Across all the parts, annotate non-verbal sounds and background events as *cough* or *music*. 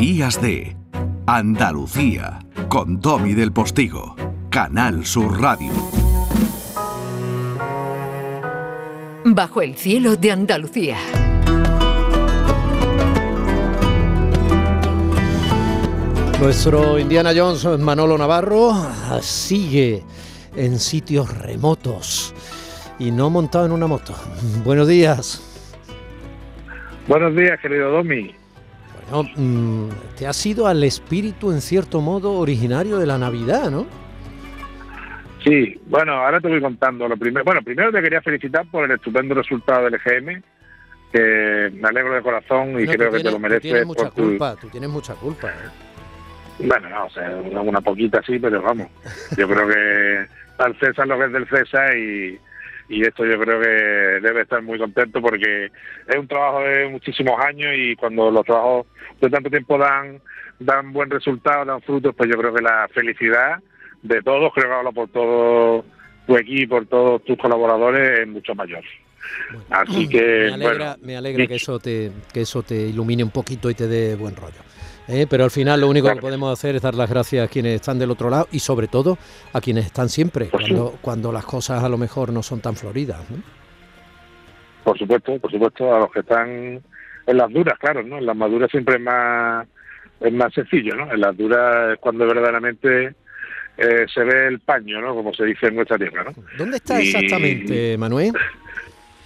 Días de Andalucía con Domi del Postigo, Canal Sur Radio. Bajo el cielo de Andalucía. Nuestro Indiana Jones, Manolo Navarro, sigue en sitios remotos y no montado en una moto. Buenos días. Buenos días, querido Domi. Bueno, mm, te has ido al espíritu, en cierto modo, originario de la Navidad, ¿no? Sí, bueno, ahora te voy contando. Lo primero, bueno, primero te quería felicitar por el estupendo resultado del EGM, que me alegro de corazón y creo que te lo mereces. Tú tienes mucha por tu- culpa, tú tienes mucha culpa. ¿eh? Bueno, no, o sea, una, una poquita sí, pero vamos. Yo creo que *laughs* al César lo que es del César y, y esto yo creo que debe estar muy contento porque es un trabajo de muchísimos años y cuando los trabajos de tanto tiempo dan dan buen resultado, dan frutos, pues yo creo que la felicidad de todos, creo que hablo por todo tu equipo, por todos tus colaboradores, es mucho mayor. Así que, me alegra, bueno, me alegra que eso te que eso te ilumine un poquito y te dé buen rollo. ¿Eh? Pero al final lo único que podemos hacer es dar las gracias a quienes están del otro lado y sobre todo a quienes están siempre Pues sí. cuando las cosas a lo mejor no son tan floridas. ¿no? Por supuesto, por supuesto, a los que están en las duras, claro, ¿no? En las maduras siempre es más, es más sencillo, ¿no? En las duras es cuando verdaderamente eh, se ve el paño, ¿no? Como se dice en nuestra tierra, ¿no? ¿Dónde está Y- exactamente, Manuel?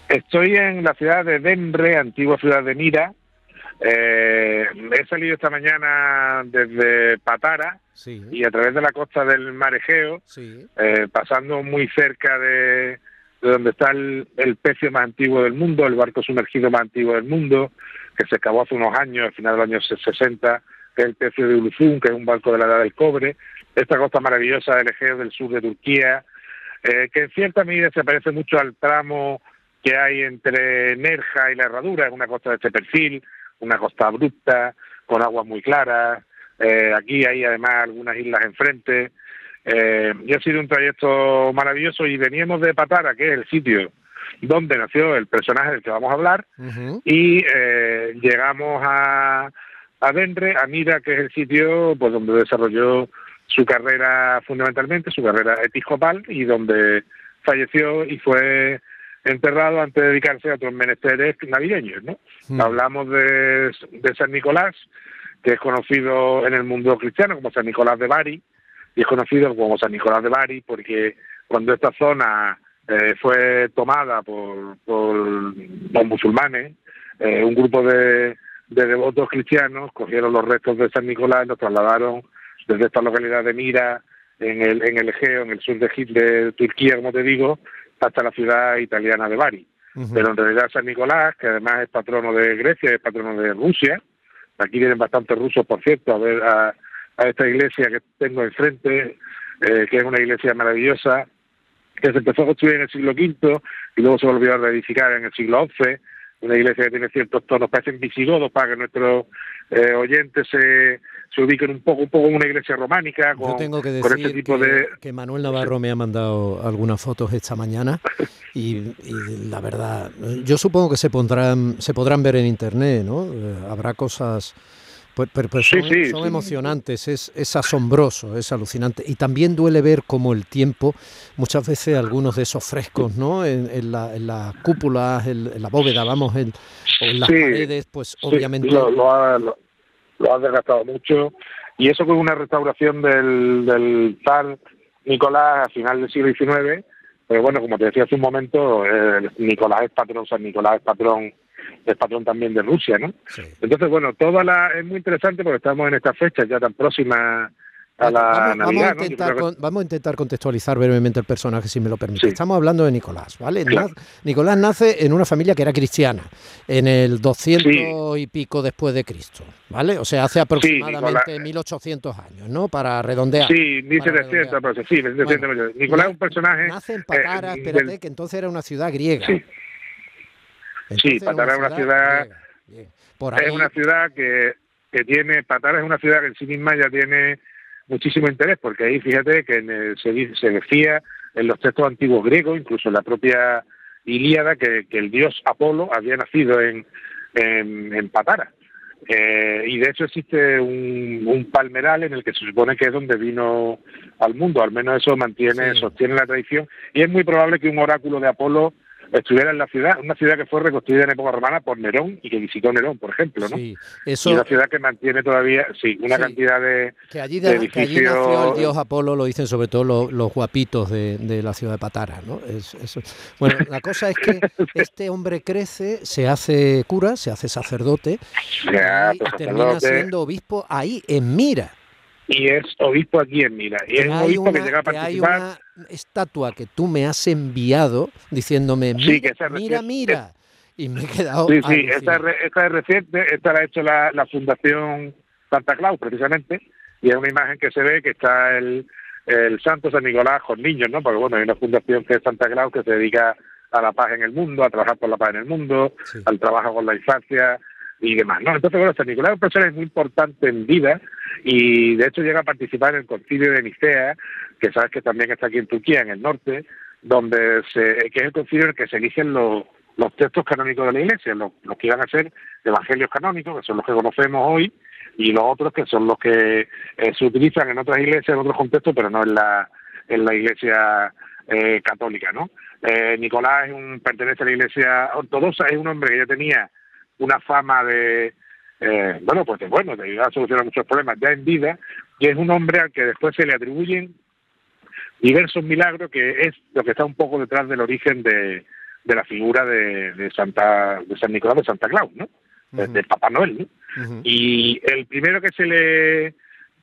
Estoy en la ciudad de Denre, antigua ciudad de Mira. Eh, he salido esta mañana desde Patara Sí, y a través de la costa del Mar Egeo, sí. eh, pasando muy cerca de, de donde está el, el pecio más antiguo del mundo, el barco sumergido más antiguo del mundo, que se acabó hace unos años, al final de los años 60, que es el pecio de Uluzun, que es un barco de la edad del cobre, esta costa maravillosa del Egeo del sur de Turquía, eh, que en cierta medida se parece mucho al tramo que hay entre Nerja y la Herradura, es una costa de este perfil, una costa abrupta, con aguas muy claras, eh, aquí hay además algunas islas enfrente, eh, y ha sido un trayecto maravilloso y veníamos de Patara, que es el sitio donde nació el personaje del que vamos a hablar, y eh, llegamos a, a Denre, a Mira, que es el sitio pues donde desarrolló su carrera fundamentalmente, su carrera episcopal, y donde falleció y fue enterrado antes de dedicarse a otros menesteres navideños, ¿no? Mm. Hablamos de, de San Nicolás, que es conocido en el mundo cristiano como San Nicolás de Bari, y es conocido como San Nicolás de Bari porque cuando esta zona eh, fue tomada por, por los musulmanes, eh, un grupo de, de devotos cristianos cogieron los restos de San Nicolás y los trasladaron desde esta localidad de Mira, en el, en el Egeo, en el sur de, de Turquía, como te digo, hasta la ciudad italiana de Bari. Pero en realidad San Nicolás, que además es patrono de Grecia, es patrono de Rusia, aquí vienen bastantes rusos, por cierto, a ver a, a esta iglesia que tengo enfrente, eh, que es una iglesia maravillosa, que se empezó a construir en el siglo V y luego se volvió a reedificar en el siglo XI, una iglesia que tiene ciertos tonos, parecen visigodos para que nuestros eh, oyentes se, se ubiquen un poco, un poco en una iglesia románica, Yo con, tengo que con decir este tipo que, de... que Manuel Navarro me ha mandado algunas fotos esta mañana *laughs* y, y la verdad, yo supongo que se pondrán, se podrán ver en internet, ¿no? Eh, habrá cosas, pues, pero, son, sí, son sí. emocionantes, es, es asombroso, es alucinante y también duele ver cómo el tiempo, muchas veces algunos de esos frescos, ¿no? En, en la, en las cúpulas, en, en la bóveda, vamos, en, en las paredes, pues obviamente lo, lo ha, lo, lo ha desgastado mucho. Y eso con una restauración del, del zar Nicolás a final del siglo XIX. Pero bueno, como te decía hace un momento, eh, Nicolás es patrón, San Nicolás es patrón, es patrón también de Rusia, ¿no? sí. Entonces, bueno, toda la es muy interesante porque estamos en estas fechas ya tan próximas a la vamos, vamos Navidad, a intentar con- vamos a intentar contextualizar brevemente el personaje, si me lo permite. Sí. Estamos hablando de Nicolás, ¿vale? Claro. Nicolás nace en una familia que era cristiana, en el 200 Sí. y pico después de Cristo, ¿vale? O sea, hace aproximadamente Nicolás- 1800 años, ¿no? Para redondear. Sí, para 1700, pero sí, 1700. Bueno, Nicolás es un na- personaje... Nace en Patara, eh, espérate, del- que entonces era una ciudad griega. Sí. Entonces Patara es una ciudad- griega. Bien. Por ahí, es una ciudad que, que tiene, Patara es una ciudad que en sí misma ya tiene muchísimo interés, porque ahí fíjate que en el- se, dice- se decía en los textos antiguos griegos, incluso en la propia Ilíada, que, que el dios Apolo había nacido en, en, en Patara. Eh, y de hecho existe un, palmeral en el que se supone que es donde vino al mundo, al menos eso mantiene, sostiene la tradición, y es muy probable que un oráculo de Apolo estuviera en la ciudad, una ciudad que fue reconstruida en época romana por Nerón y que visitó Nerón, por ejemplo, ¿no? Sí, eso... Y una ciudad que mantiene todavía, sí, una cantidad de, que allí, de, edificios... que allí nació el dios Apolo, lo dicen sobre todo los, guapitos de, la ciudad de Patara, ¿no? Es, eso. Bueno, la cosa es que *laughs* este hombre crece, se hace cura, se hace sacerdote y termina siendo obispo ahí en Mira y es obispo aquí en Mira. Y es un obispo que llega a participar. Hay una estatua que tú me has enviado diciéndome, mira, mira, Y me he quedado. Sí, sí, esta es, reciente, esta la ha hecho la, la, Fundación Santa Claus, precisamente, y es una imagen que se ve que está el, el Santo San Nicolás con niños, ¿no? Porque bueno, hay una fundación que es Santa Claus que se dedica a la paz en el mundo, a trabajar por la paz en el mundo, al trabajo con la infancia y demás, ¿no? Entonces, bueno, San Nicolás es un personaje muy importante en vida y de hecho llega a participar en el concilio de Nicea, que sabes que también está aquí en Turquía, en el norte, donde se, que es el concilio en el que se eligen los, los textos canónicos de la Iglesia, los, que iban a ser evangelios canónicos, que son los que conocemos hoy, y los otros que son los que eh, se utilizan en otras iglesias, en otros contextos, pero no en la, en la Iglesia eh, católica, ¿no? Eh, Nicolás es un, pertenece a la Iglesia ortodoxa, es un hombre que ya tenía una fama de, eh, bueno, pues bueno, de ayudar a solucionar muchos problemas ya en vida, y es un hombre al que después se le atribuyen diversos milagros, que es lo que está un poco detrás del origen de, de la figura de, de, Santa, de San Nicolás de Santa Claus, ¿no? De Papá Noel, ¿no? Y el primero que se le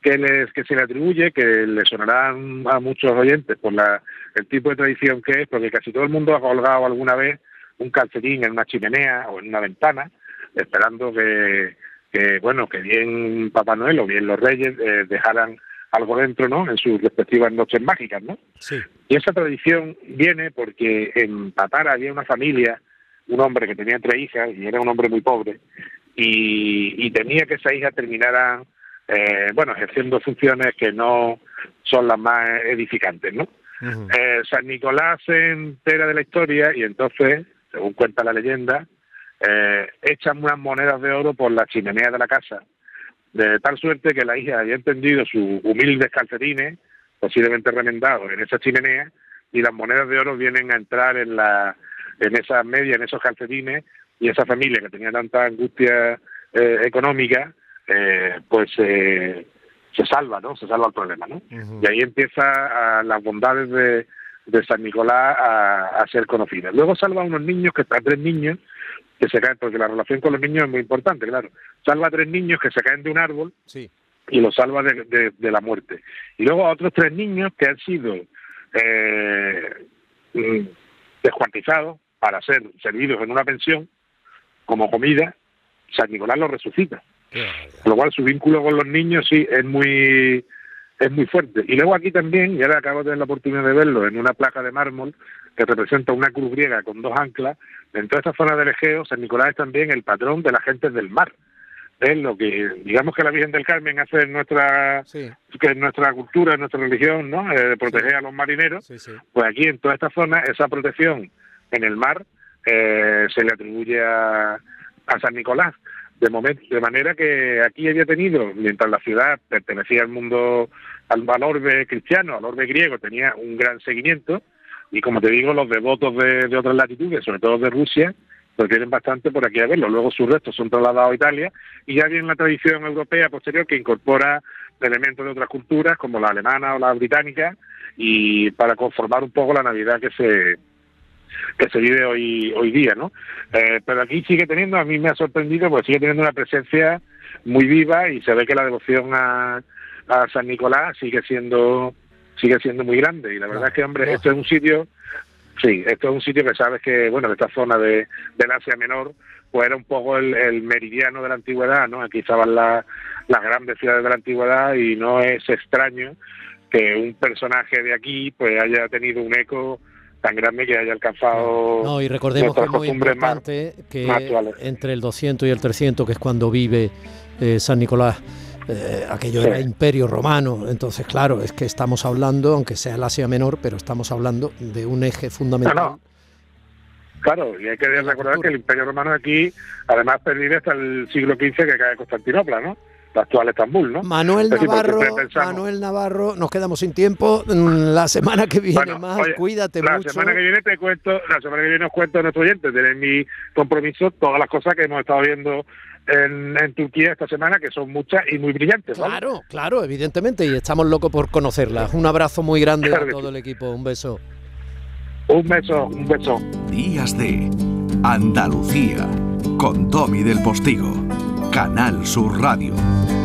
que les que se le atribuye, que le sonará a muchos oyentes por la, el tipo de tradición que es, porque casi todo el mundo ha colgado alguna vez un calcetín en una chimenea o en una ventana, esperando que, que bueno, que bien Papá Noel o bien los Reyes eh, dejaran algo dentro, ¿no? En sus respectivas noches mágicas, ¿no? Sí. Y esa tradición viene porque en Patara había una familia, un hombre que tenía tres hijas y era un hombre muy pobre y, y temía que esa hija terminara, eh, bueno, ejerciendo funciones que no son las más edificantes, ¿no? eh, San Nicolás se entera de la historia y entonces, según cuenta la leyenda, eh, echan unas monedas de oro por la chimenea de la casa, de tal suerte que la hija había entendido sus humildes calcetines, posiblemente remendados, en esa chimenea, y las monedas de oro vienen a entrar en la en esa media, en esos calcetines, y esa familia que tenía tanta angustia eh, económica, eh, pues eh, se salva, ¿no? Se salva el problema, ¿no? Y ahí empieza las bondades de, de San Nicolás a, a, ser conocidas. Luego salva a unos niños, que están tres niños, que se caen, porque la relación con los niños es muy importante, claro. Salva a tres niños que se caen de un árbol y los salva de, de, la muerte. Y luego a otros tres niños que han sido eh, mm, descuartizados para ser servidos en una pensión como comida, San Nicolás los resucita. Con lo cual su vínculo con los niños sí es muy es muy fuerte. Y luego aquí también, y ahora acabo de tener la oportunidad de verlo, en una placa de mármol que representa una cruz griega con dos anclas, en toda esta zona del Egeo, San Nicolás es también el patrón de la gente del mar. Es lo que, digamos que la Virgen del Carmen hace en nuestra, que nuestra cultura, en nuestra religión, ¿no? Eh, proteger a los marineros, pues aquí en toda esta zona, esa protección en el mar eh, se le atribuye a, a San Nicolás. De, momento, de manera que aquí había tenido, mientras la ciudad pertenecía al mundo, al, al orbe cristiano, al orbe griego, tenía un gran seguimiento, y como te digo, los devotos de, otras latitudes, sobre todo de Rusia, pues tienen bastante por aquí a verlo. Luego sus restos son trasladados a Italia y ya viene la tradición europea posterior que incorpora elementos de otras culturas como la alemana o la británica y para conformar un poco la Navidad que se que se vive hoy hoy día, ¿no? Eh, pero aquí sigue teniendo, a mí me ha sorprendido, pues sigue teniendo una presencia muy viva y se ve que la devoción a, a San Nicolás sigue siendo sigue siendo muy grande. Y la verdad es que, hombre, esto es un sitio, sí, esto es un sitio que sabes que, bueno, esta zona de, del Asia Menor, pues era un poco el, meridiano de la antigüedad, ¿no? Aquí estaban las grandes ciudades de la antigüedad y no es extraño que un personaje de aquí pues haya tenido un eco tan grande que haya alcanzado no y recordemos que es muy importante que entre el 200 y el 300 que es cuando vive eh, San Nicolás eh, aquello era imperio romano, entonces claro, es que estamos hablando, aunque sea el Asia Menor, pero estamos hablando de un eje fundamental. Claro, y hay que recordar que el Imperio Romano aquí, además pervive hasta el siglo XV que cae Constantinopla, ¿no? La actual Estambul, ¿no? Manuel Navarro, Manuel Navarro, nos quedamos sin tiempo. Mm, la semana que viene más, cuídate la mucho. La semana que viene te cuento, la semana que viene os cuento a nuestros oyentes, tener mi compromiso, todas las cosas que hemos estado viendo en, Turquía esta semana, que son muchas y muy brillantes. Claro, claro, evidentemente, y estamos locos por conocerlas. Un abrazo muy grande a todo el equipo, un beso. Un beso, un beso. Días de Andalucía, con Tommy del Postigo, Canal Sur Radio.